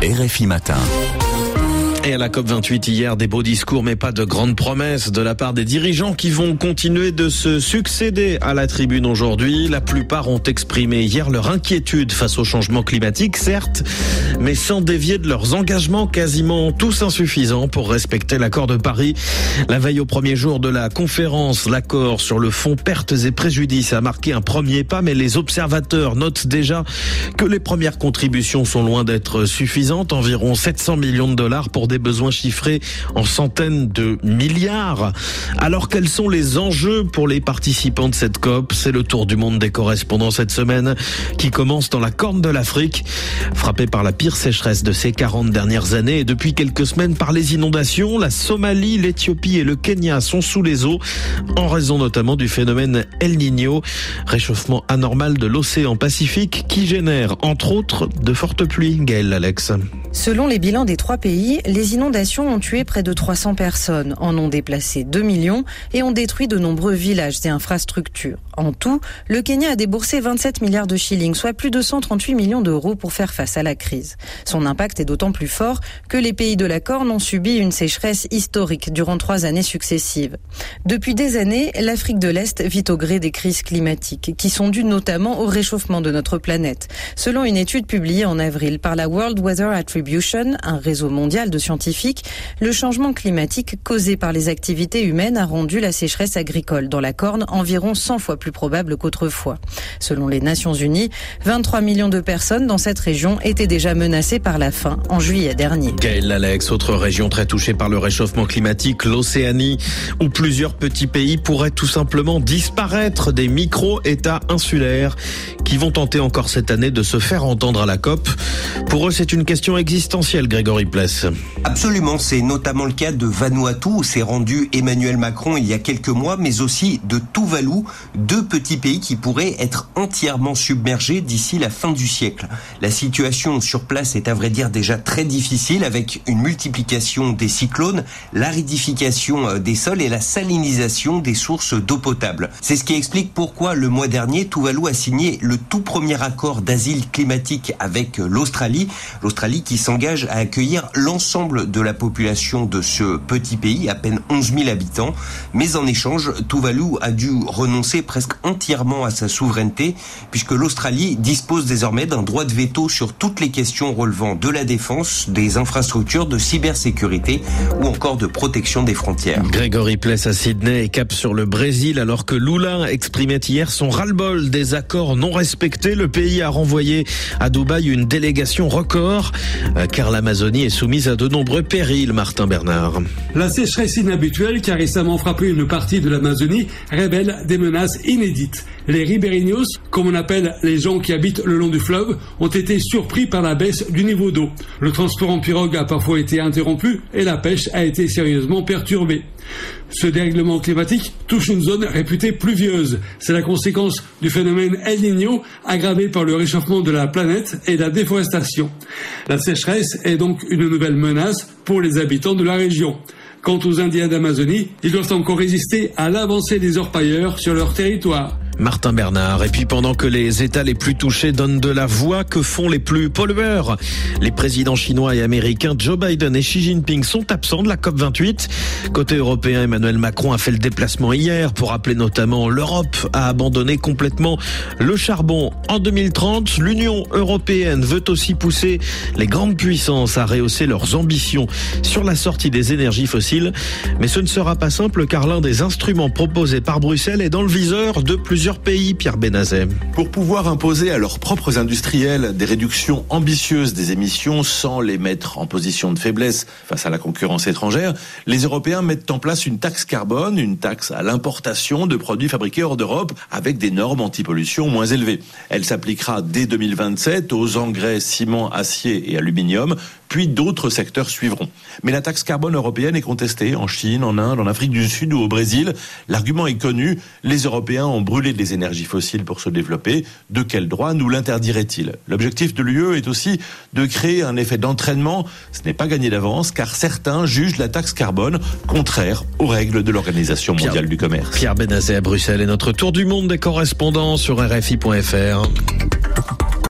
RFI Matin. Et à la COP28 hier, des beaux discours mais pas de grandes promesses de la part des dirigeants qui vont continuer de se succéder à la tribune aujourd'hui. La plupart ont exprimé hier leur inquiétude face au changement climatique, certes, mais sans dévier de leurs engagements quasiment tous insuffisants pour respecter l'accord de Paris. La veille au premier jour de la conférence, l'accord sur le fonds pertes et préjudices a marqué un premier pas, mais les observateurs notent déjà que les premières contributions sont loin d'être suffisantes, environ 700 millions de dollars pour des besoins chiffrés en centaines de milliards. Alors quels sont les enjeux pour les participants de cette COP? C'est le tour du monde des correspondants cette semaine qui commence dans la corne de l'Afrique, frappée par la pire sécheresse de ces 40 dernières années et depuis quelques semaines par les inondations. La Somalie, l'Éthiopie et le Kenya sont sous les eaux en raison notamment du phénomène El Niño, réchauffement anormal de l'océan Pacifique qui génère entre autres de fortes pluies. Gaël Alex. Selon les bilans des trois pays, les inondations ont tué près de 300 personnes, en ont déplacé 2 millions et ont détruit de nombreux villages et infrastructures. En tout, le Kenya a déboursé 27 milliards de shillings, soit plus de 138 millions d'euros pour faire face à la crise. Son impact est d'autant plus fort que les pays de la Corne ont subi une sécheresse historique durant trois années successives. Depuis des années, l'Afrique de l'Est vit au gré des crises climatiques, qui sont dues notamment au réchauffement de notre planète. Selon une étude publiée en avril par la World Weather Attribution, un réseau mondial de scientifiques, le changement climatique causé par les activités humaines a rendu la sécheresse agricole dans la Corne environ 100 fois plus probable qu'autrefois. Selon les Nations Unies, 23 millions de personnes dans cette région étaient déjà menacées par la faim en juillet dernier. Gaël Alex, autre région très touchée par le réchauffement climatique, l'Océanie, où plusieurs petits pays pourraient tout simplement disparaître des micro-États insulaires qui vont tenter encore cette année de se faire entendre à la COP. Pour eux, c'est une question existentielle, Grégory Pless. Absolument, c'est notamment le cas de Vanuatu où s'est rendu Emmanuel Macron il y a quelques mois, mais aussi de Tuvalu, deux petits pays qui pourraient être entièrement submergés d'ici la fin du siècle. La situation sur place est à vrai dire déjà très difficile avec une multiplication des cyclones, l'aridification euh, des sols et la salinisation des sources d'eau potable. C'est ce qui explique pourquoi le mois dernier Tuvalu a signé le tout premier accord d'asile climatique avec l'Australie, l'Australie qui s'engage à accueillir l'ensemble de la population de ce petit pays, à peine 11 000 habitants. Mais en échange, Tuvalu a dû renoncer presque entièrement à sa souveraineté, puisque l'Australie dispose désormais d'un droit de veto sur toutes les questions relevant de la défense, des infrastructures, de cybersécurité ou encore de protection des frontières. Grégory Pless à Sydney et cap sur le Brésil, alors que Lula exprimait hier son ras-le-bol des accords non respectés. Le pays a renvoyé à Dubaï une délégation record, euh, car l'Amazonie est soumise à de nombreux Martin Bernard. La sécheresse inhabituelle qui a récemment frappé une partie de l'Amazonie révèle des menaces inédites. Les riberinos, comme on appelle les gens qui habitent le long du fleuve, ont été surpris par la baisse du niveau d'eau. Le transport en pirogue a parfois été interrompu et la pêche a été sérieusement perturbée. Ce dérèglement climatique touche une zone réputée pluvieuse. C'est la conséquence du phénomène El Niño aggravé par le réchauffement de la planète et la déforestation. La sécheresse est donc une nouvelle menace pour les habitants de la région. Quant aux Indiens d'Amazonie, ils doivent encore résister à l'avancée des orpailleurs sur leur territoire. Martin Bernard. Et puis pendant que les États les plus touchés donnent de la voix, que font les plus pollueurs? Les présidents chinois et américains Joe Biden et Xi Jinping sont absents de la COP28. Côté européen, Emmanuel Macron a fait le déplacement hier pour appeler notamment l'Europe à abandonner complètement le charbon. En 2030, l'Union européenne veut aussi pousser les grandes puissances à rehausser leurs ambitions sur la sortie des énergies fossiles. Mais ce ne sera pas simple car l'un des instruments proposés par Bruxelles est dans le viseur de plusieurs pays, Pierre Benazet. Pour pouvoir imposer à leurs propres industriels des réductions ambitieuses des émissions sans les mettre en position de faiblesse face à la concurrence étrangère, les Européens mettent en place une taxe carbone, une taxe à l'importation de produits fabriqués hors d'Europe avec des normes anti-pollution moins élevées. Elle s'appliquera dès 2027 aux engrais, ciment, acier et aluminium, puis d'autres secteurs suivront. Mais la taxe carbone européenne est contestée en Chine, en Inde, en Afrique du Sud ou au Brésil. L'argument est connu, les Européens ont brûlé des énergies fossiles pour se développer. De quel droit nous l'interdirait-il? L'objectif de l'UE est aussi de créer un effet d'entraînement. Ce n'est pas gagné d'avance car certains jugent la taxe carbone contraire aux règles de l'Organisation mondiale du commerce. Pierre Benazet à Bruxelles et notre tour du monde des correspondants sur RFI.fr.